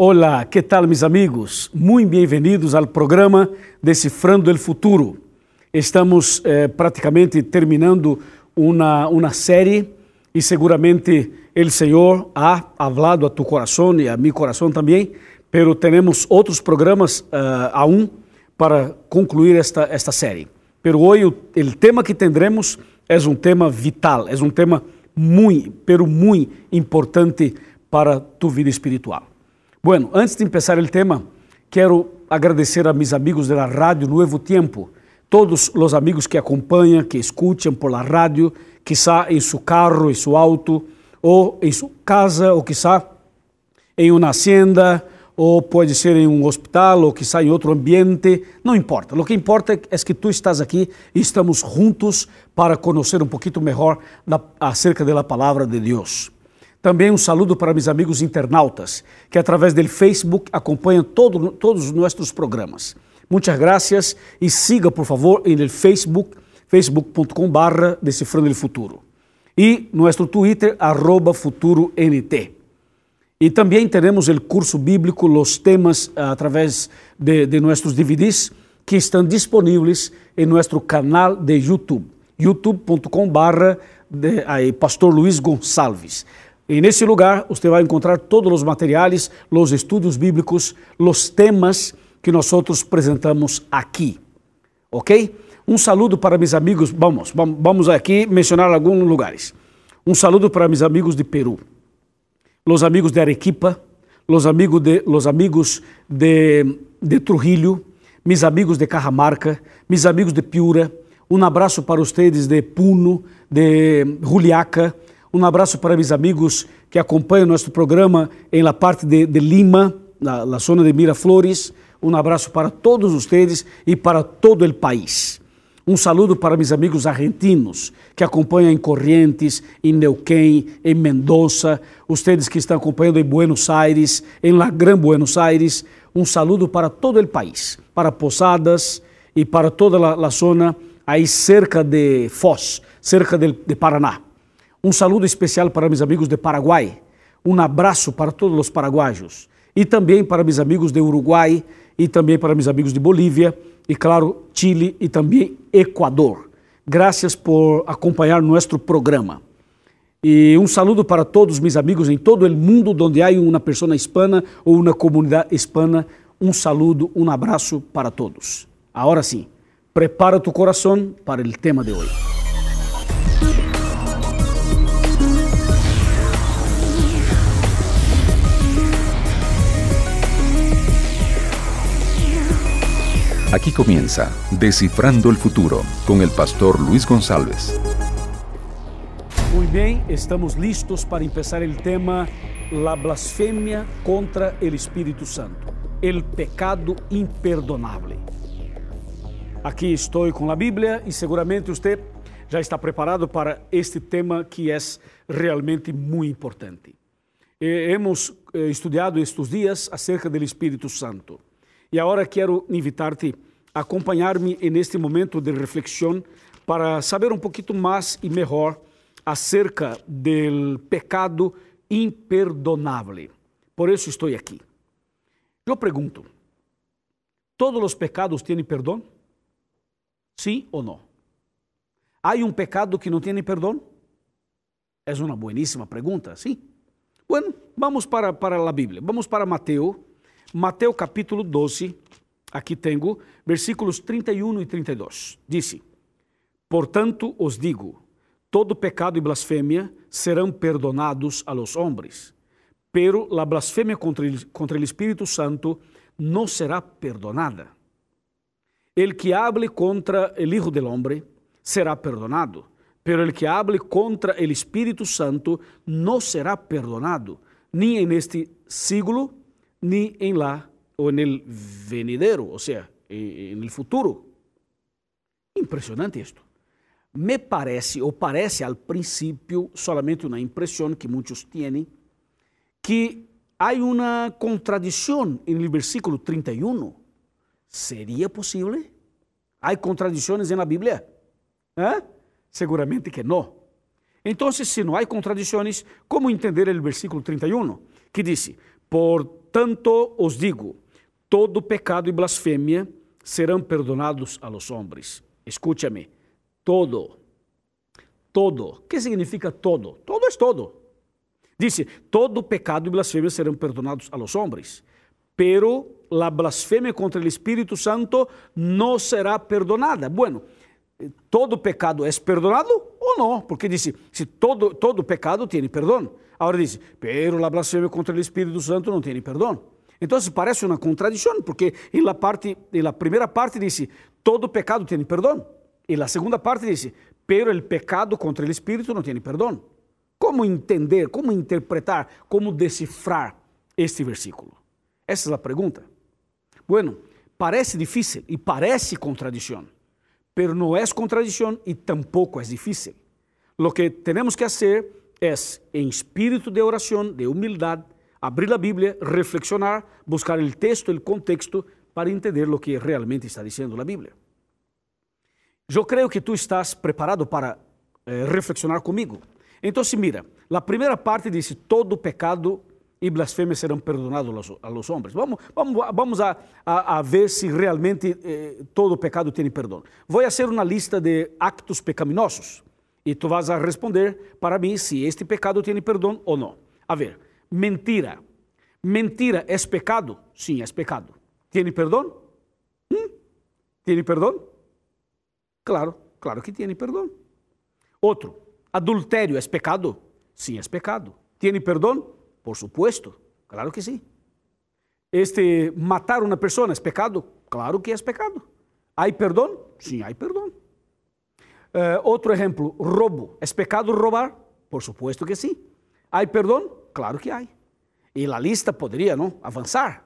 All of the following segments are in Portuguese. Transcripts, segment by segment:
Olá, que tal, meus amigos? Muito bem-vindos ao programa Decifrando o Futuro. Estamos eh, praticamente terminando uma, uma série e seguramente o Senhor ha hablado a tu coração e a meu coração também, pero temos outros programas uh, aún para concluir esta, esta série. Pero hoje o, o tema que tendremos é um tema vital, é um tema muito, pero muito importante para tu vida espiritual. Bueno, antes de começar o tema, quero agradecer a mis amigos da Rádio Novo Tempo, todos os amigos que acompanham, que escutam por la rádio, quizá em seu carro, em seu auto, ou em sua casa, ou quizá em uma hacienda, ou pode ser em um hospital, ou quizá em outro ambiente, não importa. O que importa é que tu estás aqui e estamos juntos para conhecer um pouquinho melhor acerca da palavra de Deus. Também um saludo para meus amigos internautas, que através do Facebook acompanham todo, todos os nossos programas. Muitas graças e siga, por favor, em Facebook, facebook.com barra Decifrando o Futuro. E nosso Twitter, arroba FuturoNT. E também teremos o curso bíblico, os temas a través de, de nossos DVDs que estão disponíveis em nosso canal de YouTube, youtube.com barra Pastor Luiz Gonçalves. E nesse lugar você vai encontrar todos os materiais, os estudos bíblicos, os temas que nós apresentamos aqui. Ok? Um saludo para meus amigos, vamos, vamos aqui mencionar alguns lugares. Um saludo para meus amigos de Peru los amigos de Arequipa, los amigos de, los amigos de, de Trujillo, mis amigos de Cajamarca, mis amigos de Piura, um abraço para vocês de Puno, de Juliaca, um abraço para meus amigos que acompanham nosso programa em la parte de, de Lima, na, na zona de Miraflores. Um abraço para todos vocês e para todo o país. Um saludo para meus amigos argentinos que acompanham em Corrientes, em Neuquén, em Mendoza, vocês que estão acompanhando em Buenos Aires, em La Gran Buenos Aires. Um saludo para todo o país, para Posadas e para toda a zona aí cerca de Foz, cerca de, de Paraná. Um saludo especial para meus amigos de Paraguai. Um abraço para todos os paraguaios e também para meus amigos de Uruguai e também para meus amigos de Bolívia e, claro, Chile e também Equador. Graças por acompanhar nosso programa. E um saludo para todos meus amigos em todo o mundo onde há uma pessoa hispana ou uma comunidade hispana. Um saludo, um abraço para todos. Agora sim, prepara tu coração para o tema de hoje. Aquí comienza Descifrando el Futuro con el pastor Luis González. Muy bien, estamos listos para empezar el tema La blasfemia contra el Espíritu Santo, el pecado imperdonable. Aqui estou com a Bíblia e seguramente você já está preparado para este tema que é realmente muito importante. Eh, hemos eh, estudado estes dias acerca do Espírito Santo. E agora quero invitar-te a acompanhar-me neste momento de reflexão para saber um pouquinho mais e melhor acerca do pecado imperdonável. Por isso estou aqui. Eu pergunto: todos os pecados têm perdão? Sim ou não? Há um pecado que não tem perdão? É uma bueníssima pergunta, sim? Bueno, vamos para, para a Bíblia. Vamos para Mateus Mateus capítulo 12, aqui tenho, versículos 31 e 32. Disse: Portanto os digo, todo pecado e blasfêmia serão perdonados a los homens, pero la blasfemia contra el, contra Espírito Santo não será perdonada. El que hable contra el Hijo del Hombre será perdonado, pero el que hable contra el Espírito Santo não será perdonado, nem en este siglo, ni en la o en el venidero, o sea, en el futuro. Impressionante isto. Me parece, ou parece al princípio, solamente uma impressão que muitos têm, que há uma contradição no versículo 31. ¿Seria possível? Há contradições na Bíblia? ¿Eh? Seguramente que não. Então, se não há contradições, como entender o versículo 31? Que diz: Por tanto os digo, todo pecado e blasfêmia serão perdonados a los hombres. Escúchame, todo, todo. O que significa todo? Todo é todo. Dice, todo pecado e blasfêmia serão perdonados a los hombres, pero la blasfemia contra el Espíritu Santo no será perdonada. Bueno, todo pecado é perdonado ou não? Porque disse, se todo, todo pecado tem perdão. Agora diz, pero la blasfemia contra el Espíritu Santo tem perdão. Então parece uma contradição, porque em la, parte, em la primeira parte disse, todo pecado tem perdão. E na segunda parte disse, pero el pecado contra el Espíritu não tem perdão. Como entender, como interpretar, como decifrar este versículo? Essa é a pergunta. Bueno, parece difícil e parece contradição, pero não é contradição e tampouco é difícil. Lo que temos que fazer é, em espírito de oração, de humildade, abrir a Bíblia, reflexionar, buscar o texto, o contexto, para entender o que realmente está dizendo a Bíblia. Eu creio que tu estás preparado para eh, reflexionar. Então, se mira, a primeira parte diz: todo pecado e blasfêmia serão perdonados a los homens. Vamos, vamos, vamos a, a, a ver se realmente eh, todo pecado tem perdão. Vou fazer uma lista de actos pecaminosos e tu vas a responder para mim se este pecado tem perdão ou não. A ver, mentira. Mentira é pecado? Sim, é pecado. Tem perdão? Hum? Tem perdão? Claro, claro que tem perdão. Outro, adultério é pecado? Sim, é pecado. Tem perdão? Por supuesto, claro que sí. Este, matar a una persona es pecado? Claro que es pecado. ¿Hay perdón? Sí, hay perdón. Uh, outro exemplo, roubo. É pecado roubar? Por supuesto que sim. Há perdão? Claro que há. E a lista poderia não avançar.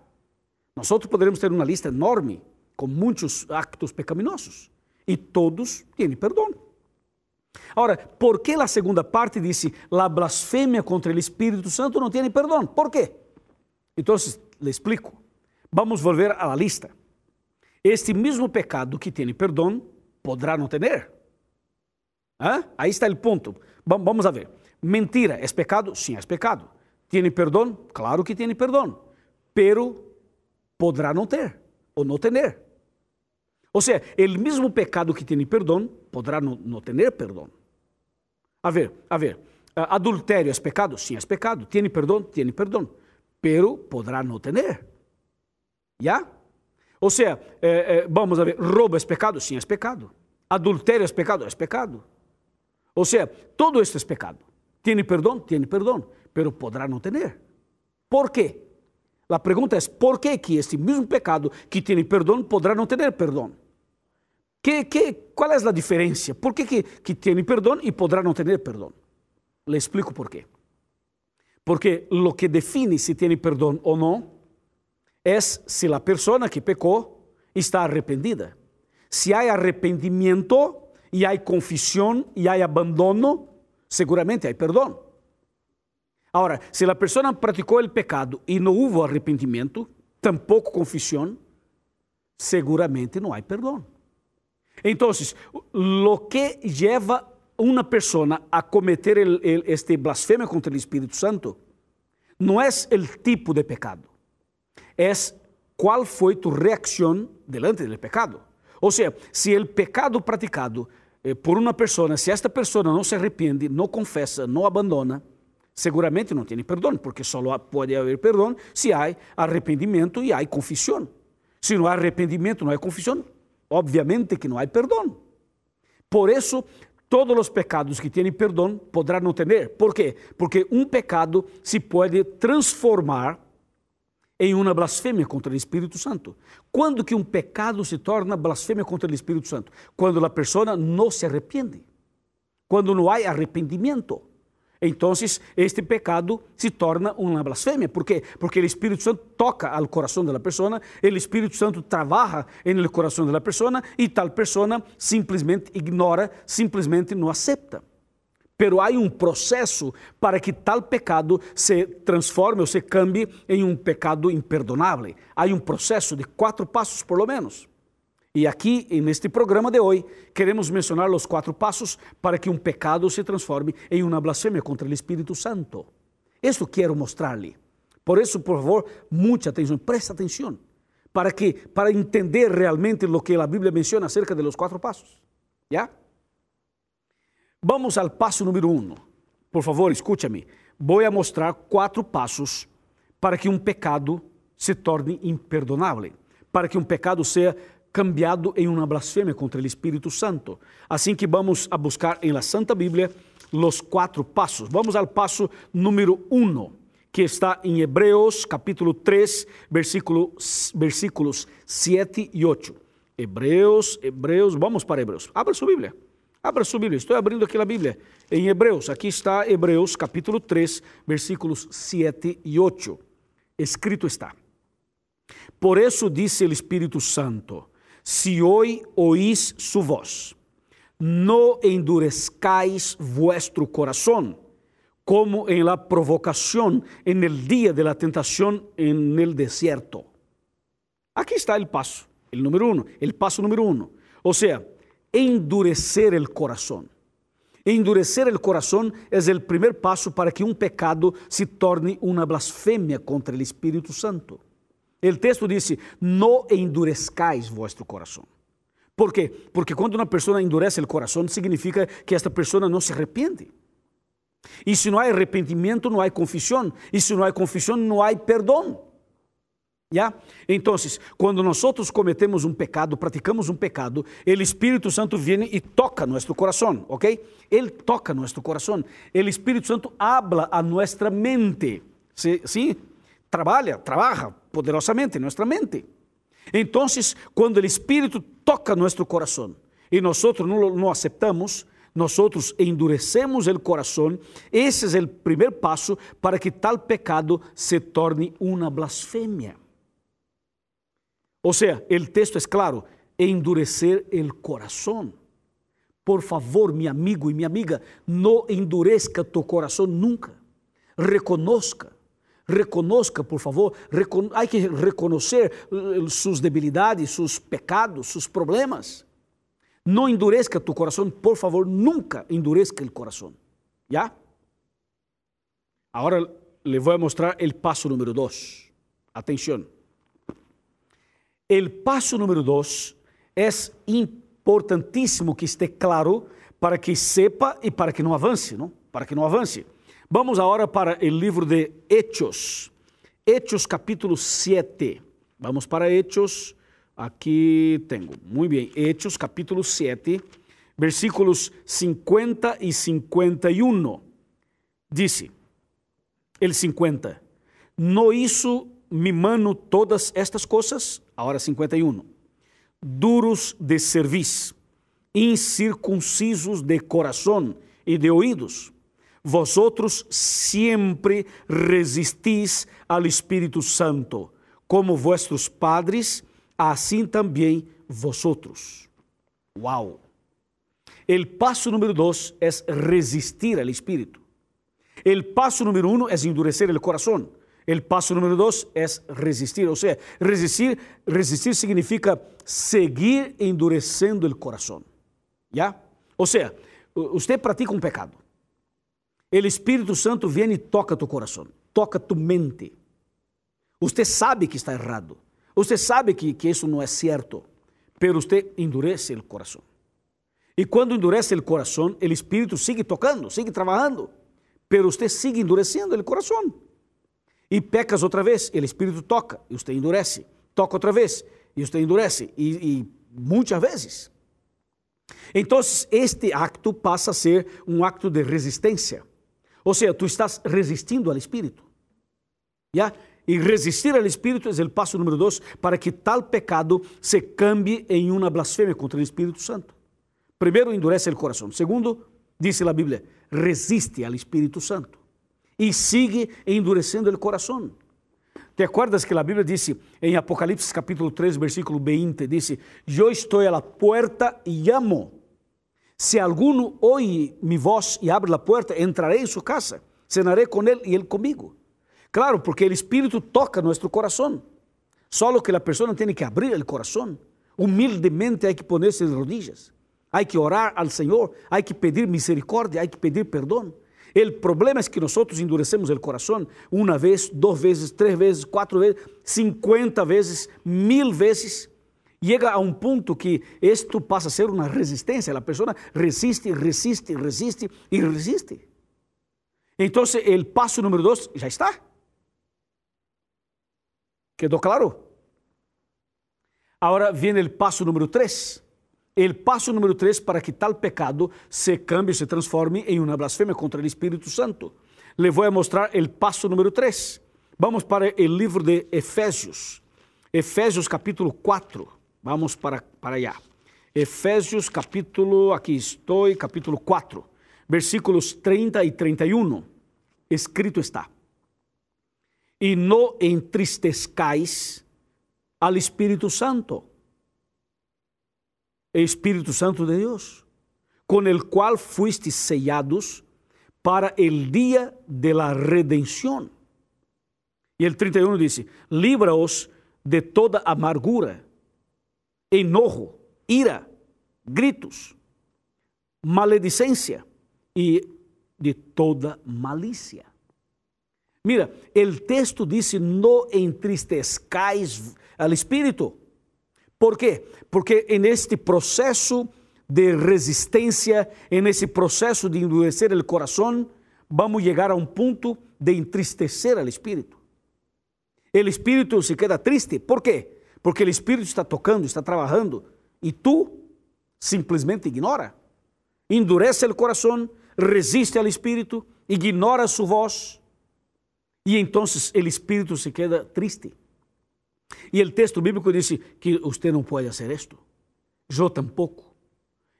Nós poderíamos ter uma lista enorme com muitos actos pecaminosos e todos têm perdão. Agora, por que a segunda parte disse la blasfêmia contra o Espírito Santo não tem perdão? ¿Por quê? Então, le explico. Vamos volver a la lista. Este mesmo pecado que tem perdão poderá não ter. Aí está o ponto. Vamos a ver. Mentira é pecado? Sim, é pecado. Tem perdão? Claro que tem perdão. Pero poderá não ter ou não ter. Ou seja, o mesmo pecado que tem perdão poderá não, não ter perdão. A ver, a ver, adultério é pecado? Sim, é pecado. Tem perdão? Tem perdão. Pero poderá não ter. ¿Ya? Ou seja, eh, eh, vamos a ver, roubo é pecado? Sim, é pecado. Adultério é pecado? É pecado. Ou seja, todo esto é pecado. Tem perdão? Tem perdão. Pero poderá não ter. Por quê? A pergunta é: por que que este mesmo pecado que tem perdão poderá não ter perdão? Que, que, qual é a diferença? Por que, que, que tem perdão e poderá não ter perdão? Le explico por quê. Porque lo que define se tem perdão ou não é se a pessoa que pecou está arrependida. Se há arrependimento e há confissão e há abandono, seguramente há perdão. Agora, se a pessoa praticou o pecado e não houve arrependimento, tampouco confissão, seguramente não há perdão. Então, lo que lleva uma pessoa a cometer este blasfemia contra o Espírito Santo não é o tipo de pecado, é qual foi tu reação delante do pecado. Ou seja, se o pecado praticado por uma pessoa, se esta pessoa não se arrepende, não confessa, não abandona, seguramente não tem perdão, porque só pode haver perdão se há arrependimento e há confissão. Se não há arrependimento, não há confissão, obviamente que não há perdão. Por isso, todos os pecados que têm perdão poderão não ter. Por quê? Porque um pecado se pode transformar em uma blasfêmia contra o Espírito Santo. Quando que um pecado se torna blasfêmia contra o Espírito Santo? Quando a pessoa não se arrepende. Quando não há arrependimento. Então, este pecado se torna uma blasfêmia. Por quê? Porque o Espírito Santo toca ao coração da pessoa, o Espírito Santo trabalha no coração da pessoa e tal pessoa simplesmente ignora, simplesmente não aceita. Pero há um processo para que tal pecado se transforme ou se cambie em um pecado imperdonável. Há um processo de quatro passos, por lo menos. E aqui, neste programa de hoje, queremos mencionar os quatro passos para que um pecado se transforme em uma blasfêmia contra o Espírito Santo. Isso quero mostrar-lhe. Por isso, por favor, muita atenção, presta atenção. ¿Para quê? Para entender realmente o que a Bíblia menciona acerca de los quatro passos. ¿Ya? Vamos ao passo número um. Por favor, escúchame. Vou mostrar quatro passos para que um pecado se torne imperdonável, para que um pecado seja cambiado em uma blasfêmia contra o Espírito Santo. Assim que vamos a buscar em la Santa Bíblia os quatro passos. Vamos ao passo número um, que está em Hebreus capítulo 3, versículo, versículos 7 e 8. Hebreus, Hebreus, vamos para Hebreus. Abra sua Bíblia. Abra sua Bíblia, estou abrindo aqui a Bíblia. Em Hebreus, aqui está Hebreus capítulo 3, versículos 7 e 8. Escrito está: Por isso disse o Espírito Santo: Se hoje oís su voz, no endurezcáis vuestro corazón, como en la provocación en el día de la tentación en el desierto. Aquí está el paso, el número uno, el paso número uno. O sea, endurecer el corazón. Endurecer el corazón es el primer paso para que un pecado se torne una blasfemia contra el Espíritu Santo. El texto dice, no endurezcáis vuestro corazón. ¿Por qué? Porque cuando una persona endurece el corazón significa que esta persona no se arrepiente. Y si no hay arrepentimiento, no hay confesión. Y si no hay confesión, no hay perdón. ¿Ya? Entonces, cuando nosotros cometemos un pecado, praticamos un pecado, el Espíritu Santo viene y toca nuestro corazón, ¿ok? Él toca nuestro corazón. El Espíritu Santo habla a nuestra mente, ¿sí? ¿Sí? Trabalha, trabaja poderosamente en nuestra mente. Entonces, cuando el Espíritu toca nuestro corazón y nosotros no lo no aceptamos, nosotros endurecemos el corazón, ese es el primer paso para que tal pecado se torne una blasfemia. O sea, el texto es claro, endurecer el corazón. Por favor, mi amigo y mi amiga, no endurezca tu corazón nunca. Reconozca, reconozca, por favor, recon hay que reconocer eh, sus debilidades, sus pecados, sus problemas. No endurezca tu corazón, por favor, nunca endurezca el corazón. ¿Ya? Ahora le voy a mostrar el paso número dos. Atención. El paso número dos es importantísimo que esté claro para que sepa e para que não avance, não? Para que não avance. Vamos agora para o livro de Hechos. Hechos capítulo 7. Vamos para Hechos. Aqui tenho. Muito bem. Hechos capítulo 7, versículos 50 e 51. Disse, el 50, no hizo mi mano todas estas coisas? Ahora 51. Duros de cerviz, incircuncisos de coração e de oídos. Vosotros sempre resistís al Espírito Santo, como vuestros padres, assim também vosotros. Uau! El passo número dois é resistir al Espírito. El passo número uno é endurecer el corazón. El paso número dos es resistir, o sea, resistir, resistir significa seguir endurecendo el corazón. ¿Ya? O sea, usted practica un pecado. El Espíritu Santo viene y toca tu corazón, toca tu mente. Usted sabe que está errado. Usted sabe que, que eso no es cierto, pero usted endurece el corazón. Y cuando endurece el corazón, el Espíritu sigue tocando, sigue trabajando, pero usted sigue endureciendo el corazón. E pecas outra vez, o Espírito toca e você endurece. Toca outra vez e você endurece. E, e muitas vezes. Então, este acto passa a ser um acto de resistência. Ou seja, tu estás resistindo ao Espírito. E resistir ao Espírito é o passo número dois para que tal pecado se cambie em uma blasfêmia contra o Espírito Santo. Primeiro, endurece o coração. Segundo, diz a Bíblia, resiste ao Espírito Santo e sigue endurecendo o coração. ¿Te acuerdas que a Bíblia disse em Apocalipse capítulo 3, versículo 20, disse: Eu estou a la puerta amo. Se alguno oye mi voz e abre a porta, entraré em sua casa, cenaré com ele e ele comigo. Claro, porque o Espírito toca nosso coração. Só que a pessoa tem que abrir o coração. Humildemente hay que ponerse de rodillas. Hay que orar al Senhor, hay que pedir misericórdia, hay que pedir perdão. El problema es que nosotros endurecemos el corazón una vez, dos veces, tres veces, cuatro veces, cincuenta veces, mil veces. Llega a un punto que esto pasa a ser una resistencia. La persona resiste, resiste, resiste y resiste. Entonces el paso número dos ya está. ¿Quedó claro? Ahora viene el paso número tres. El paso número tres para que tal pecado se cambie, se transforme en una blasfemia contra el Espíritu Santo. Le voy a mostrar el paso número tres. Vamos para el libro de Efesios. Efesios capítulo 4. Vamos para, para allá. Efesios capítulo, aquí estoy, capítulo 4, versículos 30 y 31. Escrito está. Y no entristezcáis al Espíritu Santo Espíritu Santo de Dios, con el cual fuisteis sellados para el día de la redención. Y el 31 dice, líbraos de toda amargura, enojo, ira, gritos, maledicencia y de toda malicia. Mira, el texto dice, no entristezcáis al Espíritu. ¿Por quê? Porque neste processo de resistência, nesse processo de endurecer o coração, vamos chegar a um ponto de entristecer al espírito. O espírito se queda triste. ¿Por quê? Porque o espírito está tocando, está trabalhando e tu simplesmente ignora. Endurece o coração, resiste ao espírito, ignora sua voz e então o espírito se queda triste. E o texto bíblico disse que você não pode fazer isto. Eu tampouco.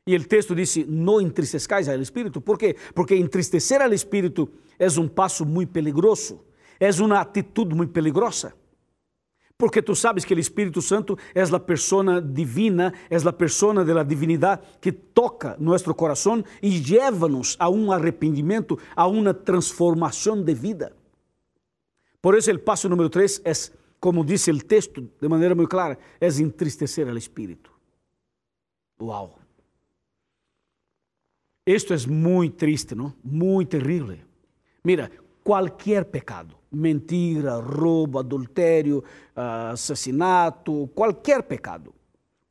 E o texto disse: não entristezcais ao Espírito. Por quê? Porque entristecer ao Espírito é um passo muito peligroso, é uma atitude muito peligrosa. Porque tu sabes que o Espírito Santo é a persona divina, é a persona da divinidade que toca nosso coração e leva-nos a um arrependimento, a uma transformação de vida. Por isso, o passo número 3 é como dice el texto de manera muy clara, es entristecer al espíritu. Wow. Esto es muy triste, ¿no? Muy terrible. Mira, cualquier pecado, mentira, robo, adulterio, asesinato, cualquier pecado,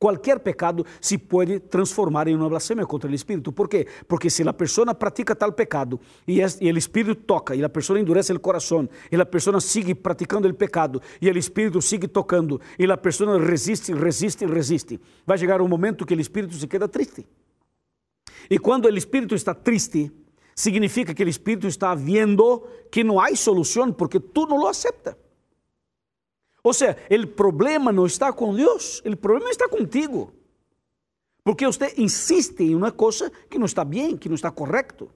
Qualquer pecado se pode transformar em uma blasfêmia contra o Espírito. Por quê? Porque se a pessoa pratica tal pecado e, o Espírito toca e a pessoa endurece o coração e a pessoa sigue praticando o pecado e o Espírito sigue tocando e a pessoa resiste, resiste, resiste, vai chegar um momento que o Espírito se queda triste. E quando o Espírito está triste, significa que o Espírito está vendo que não há solução porque tu não lo acepta. O sea, el problema no está con Dios, el problema está contigo. Porque usted insiste en una cosa que no está bien, que no está correcto.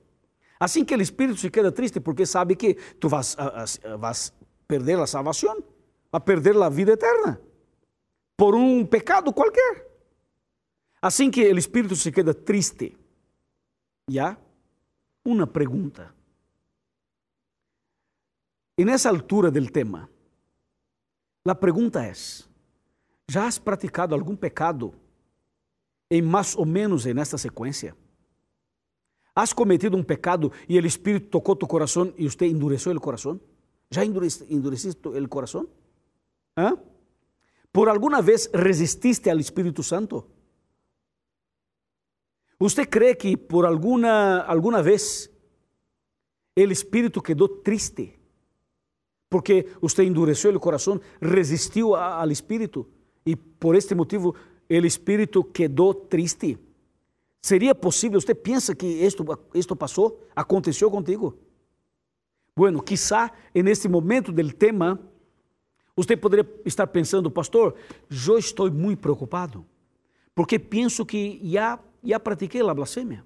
Así que el espíritu se queda triste porque sabe que tú vas a, vas a perder la salvación, a perder la vida eterna por un pecado cualquier. Así que el espíritu se queda triste. ¿Ya? Una pregunta. En esa altura del tema, a pergunta é: já has praticado algum pecado em mais ou menos nesta sequência? Has cometido um pecado e o Espírito tocou tu coração e você endureceu o coração? Já endureciste o coração? Por alguma vez resististe ao Espírito Santo? Você crê que por alguma, alguma vez o Espírito quedou triste porque você endureceu o coração, resistiu ao Espírito e por este motivo o Espírito quedou triste. Seria possível? Você pensa que isto, isto passou? Aconteceu contigo? Bueno, quizá neste momento do tema, você poderia estar pensando, pastor, eu estou muito preocupado, porque penso que já, já pratiquei a blasfêmia.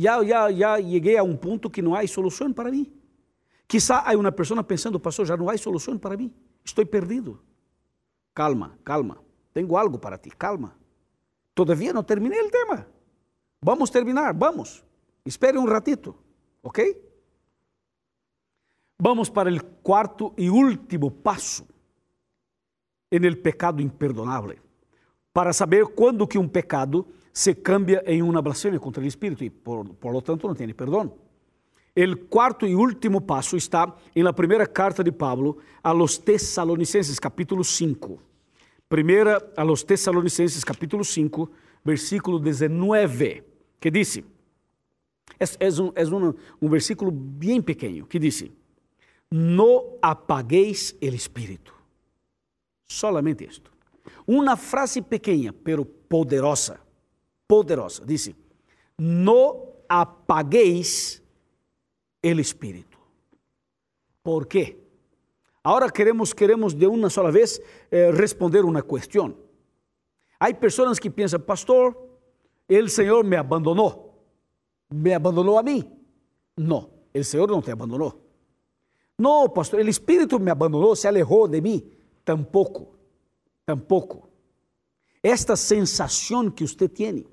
Já, já, já cheguei a um ponto que não há solução para mim. Quizá há uma pessoa pensando, pastor, já não há solução para mim, estou perdido. Calma, calma, tenho algo para ti, calma. Todavia não terminei o tema. Vamos terminar, vamos. Espere um ratito, ok? Vamos para o quarto e último passo en el pecado imperdonável, para saber quando que um pecado se cambia em uma blasfêmia contra o Espírito e, por, por lo tanto, não tem perdão. El cuarto y último paso está en la primera carta de Pablo a los tesalonicenses, capítulo 5. Primera a los tesalonicenses, capítulo 5, versículo 19, que es, es, un, es un, un versículo bien pequeño, que dice, no apaguéis el espíritu. Solamente esto. Una frase pequeña, pero poderosa, poderosa. Dice, no apaguéis el espíritu. ¿Por qué? Ahora queremos, queremos de una sola vez eh, responder una cuestión. Hay personas que piensan, pastor, el Señor me abandonó. ¿Me abandonó a mí? No, el Señor no te abandonó. No, pastor, el Espíritu me abandonó, se alejó de mí. Tampoco, tampoco. Esta sensación que usted tiene,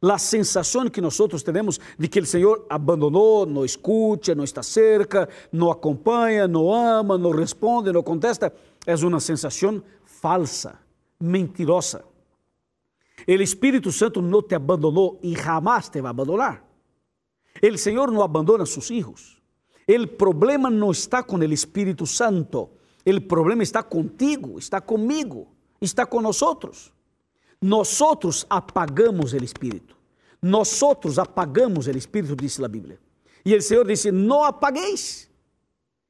la sensación que nosotros tenemos de que el Señor abandonó, no escucha, no está cerca, no acompaña, no ama, no responde, no contesta, es una sensación falsa, mentirosa. El Espíritu Santo no te abandonó y jamás te va a abandonar. El Señor no abandona a sus hijos. El problema no está con el Espíritu Santo. El problema está contigo, está conmigo, está con nosotros. Nosotros apagamos el Espíritu. Nosotros apagamos el Espíritu, dice la Biblia. Y el Señor dice, no apaguéis.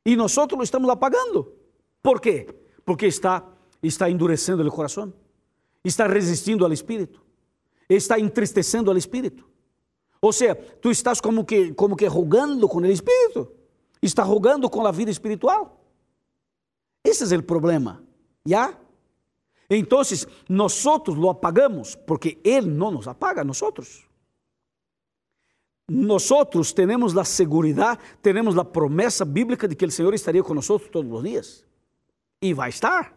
Y nosotros lo estamos apagando. ¿Por qué? Porque está, está endureciendo el corazón. Está resistindo al Espíritu. Está entristecendo al Espíritu. Ou seja, tu estás como que, como que rogando com o Espírito. Está rogando com a vida espiritual. Esse é o problema. ¿Ya? Então, nós lo apagamos porque Ele não nos apaga a nós. Nosotros temos a segurança, temos a promessa bíblica de que o Senhor estaria conosco todos os dias. E vai estar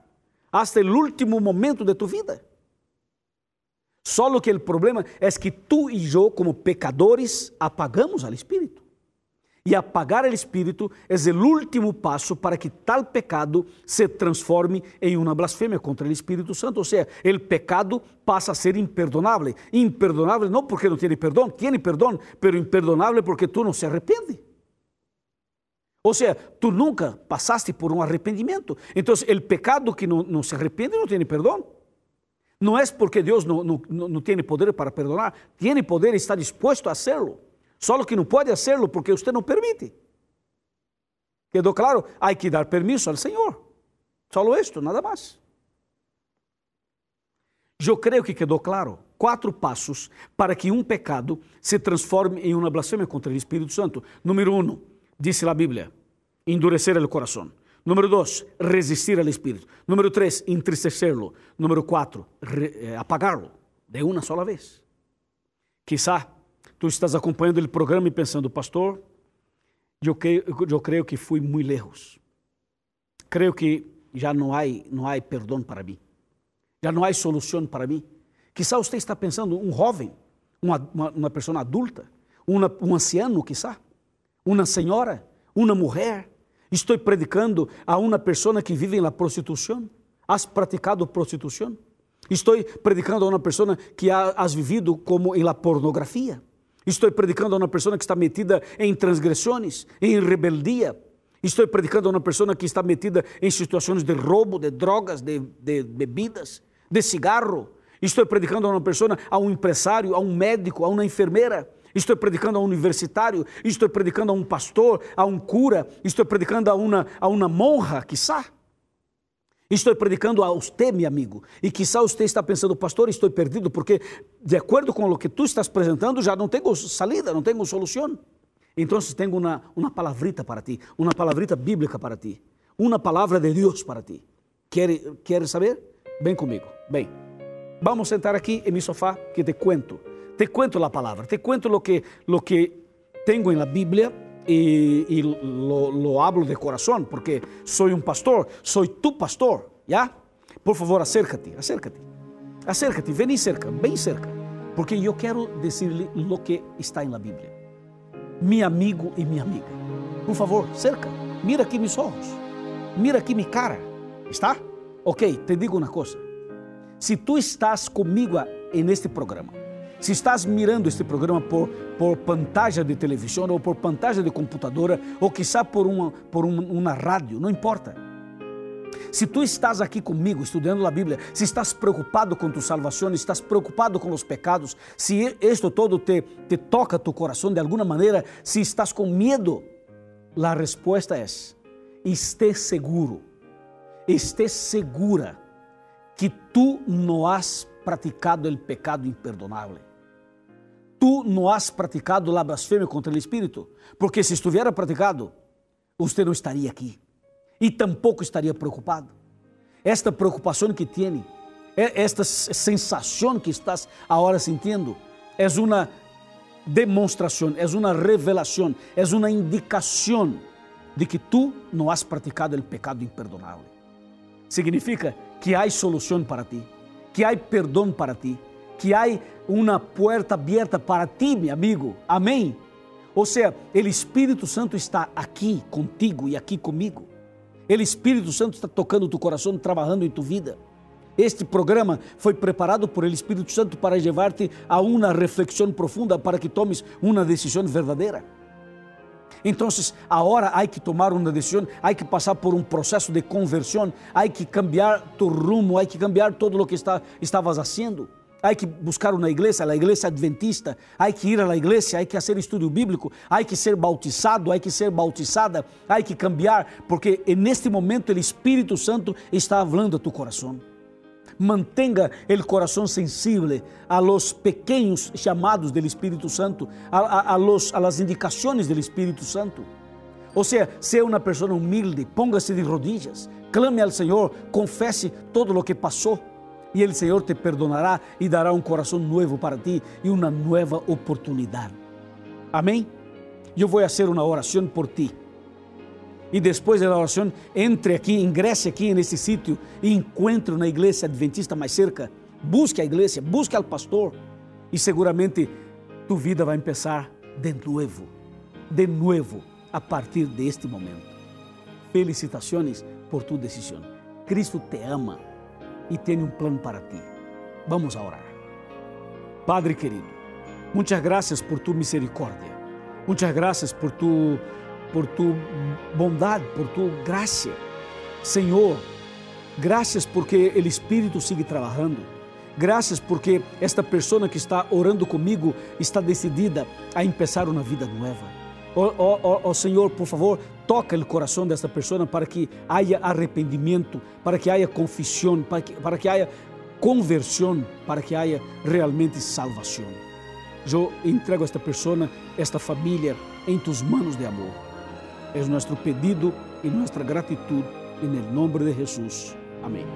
hasta o último momento de tu vida. Só que o problema é que tu e eu, como pecadores, apagamos al Espírito. E apagar o Espírito é o último passo para que tal pecado se transforme em uma blasfêmia contra o Espírito Santo. Ou seja, o pecado passa a ser imperdonável. Imperdonável não porque não tem perdão, tem perdão, mas imperdonável porque tu não se arrepende. Ou seja, tu nunca passaste por um arrependimento. Então, o pecado que não, não se arrepende não tem perdão. Não é porque Deus não, não, não tem poder para perdonar, tem poder e está disposto a hacerlo. Só que não pode hacerlo porque você não permite. Quedou claro? Há que dar permisso ao Senhor. Só isto, nada mais. Eu creio que quedou claro. Quatro passos para que um pecado se transforme em uma blasfêmia contra o Espírito Santo. Número um, disse a Bíblia, endurecer o coração. Número dos, resistir al Espírito. Número três, entristecerlo. Número quatro, eh, apagarlo de uma sola vez. Quizá tu estás acompanhando o programa e pensando, pastor, eu creio, eu creio que fui muito lejos. Creio que já não há, não há perdão para mim. Já não há solução para mim. Quizá você está pensando, um jovem, uma, uma, uma pessoa adulta, uma, um anciano, quizá, uma senhora, uma mulher, Estou predicando a uma pessoa que vive na prostituição. Has praticado prostituição? Estou predicando a uma pessoa que has vivido como em la pornografia. Estou predicando a uma pessoa que está metida em transgressões, em rebeldia. Estou predicando a uma pessoa que está metida em situações de roubo, de drogas, de, de bebidas, de cigarro. Estou predicando a uma pessoa, a um empresário, a um médico, a uma enfermeira estou predicando a um universitário, estou predicando a um pastor, a um cura, estou predicando a uma, a uma monja, quizá. Estou predicando a você, meu amigo, e quizá você está pensando, pastor, estou perdido, porque de acordo com o que tu estás apresentando, já não tenho salida, não tenho solução. Então, tenho uma, uma palavrita para ti, uma palavrita bíblica para ti, uma palavra de Deus para ti. Quer, quer saber? Vem comigo. Bem, vamos sentar aqui em meu sofá que te cuento te cuento la palabra, te cuento lo que, que tengo en la Biblia y lo, lo, hablo de corazón, porque soy un pastor, soy tu pastor, ¿ya? Por favor, acércate, acércate, acércate, vení cerca, ven cerca, porque yo quiero decirle lo que está en la. Mi amigo y mi amiga, por favor, cerca, mira aquí mis ojos, mira aquí mi cara, ¿está? Ok, te digo una cosa, si tú estás conmigo en este programa, Se estás mirando este programa por, por pantalla de televisão ou por pantalla de computadora ou quizá por uma, por uma, uma rádio, não importa. Se tu estás aqui comigo estudando a Bíblia, se estás preocupado com tu salvação, estás preocupado com os pecados, se isto todo te, te toca tu coração de alguma maneira, se estás com medo, a resposta é: esteja seguro, esteja segura que tu não has praticado o pecado imperdonável. Tu não has praticado a blasfêmia contra o Espírito, porque se estivesse praticado, você não estaria aqui e tampouco estaria preocupado. Esta preocupação que tem, esta sensação que estás agora sentindo, é uma demonstração, é uma revelação, é uma indicação de que tu não has praticado o pecado imperdonável. Significa que há solução para ti, que há perdão para ti, que há uma porta aberta para ti, meu amigo. Amém? Ou seja, o Espírito Santo está aqui contigo e aqui comigo. O Espírito Santo está tocando tu coração, trabalhando em tu vida. Este programa foi preparado por el Espírito Santo para levar-te a uma reflexão profunda para que tomes uma decisão verdadeira. Então, agora há que tomar uma decisão, há que passar por um processo de conversão, há que cambiar tu rumo, há que cambiar todo o que está, estavas fazendo. Há que buscar uma igreja, a igreja adventista, há que ir à igreja, há que fazer estudo bíblico, há que ser bautizado, há que ser bautizada, há que cambiar, porque neste momento o Espírito Santo está falando a tu coração. Mantenga o coração sensível a los pequenos chamados do Espírito Santo, a, a, a, los, a las indicações do Espírito Santo. Ou seja, seja uma pessoa humilde, ponga-se de rodillas, clame ao Senhor, confesse todo o que passou e o Senhor te perdonará e dará um coração novo para ti e uma nova oportunidade. Amém? Eu vou fazer uma oração por ti. E depois da oração, entre aqui, ingresse aqui nesse sítio e encontre na igreja adventista mais cerca. Busque a igreja, busque ao pastor e seguramente tu vida vai começar de novo, de novo, a partir deste momento. Felicitações por tu decisão. Cristo te ama e tem um plano para ti. Vamos a orar. Padre querido, muitas graças por tu misericórdia. Muitas graças por tu por tu bondade, por tu graça. Senhor, graças porque o Espírito sigue trabalhando. Graças porque esta pessoa que está orando comigo está decidida a começar uma vida nova. Oh, oh, oh, oh, Senhor, por favor, toca o coração desta pessoa para que haja arrependimento, para que haja confissão, para que, para que haja conversão, para que haja realmente salvação. Eu entrego esta pessoa, esta família, em tus manos de amor. É nosso pedido e nossa gratidão, em nome de Jesus. Amém.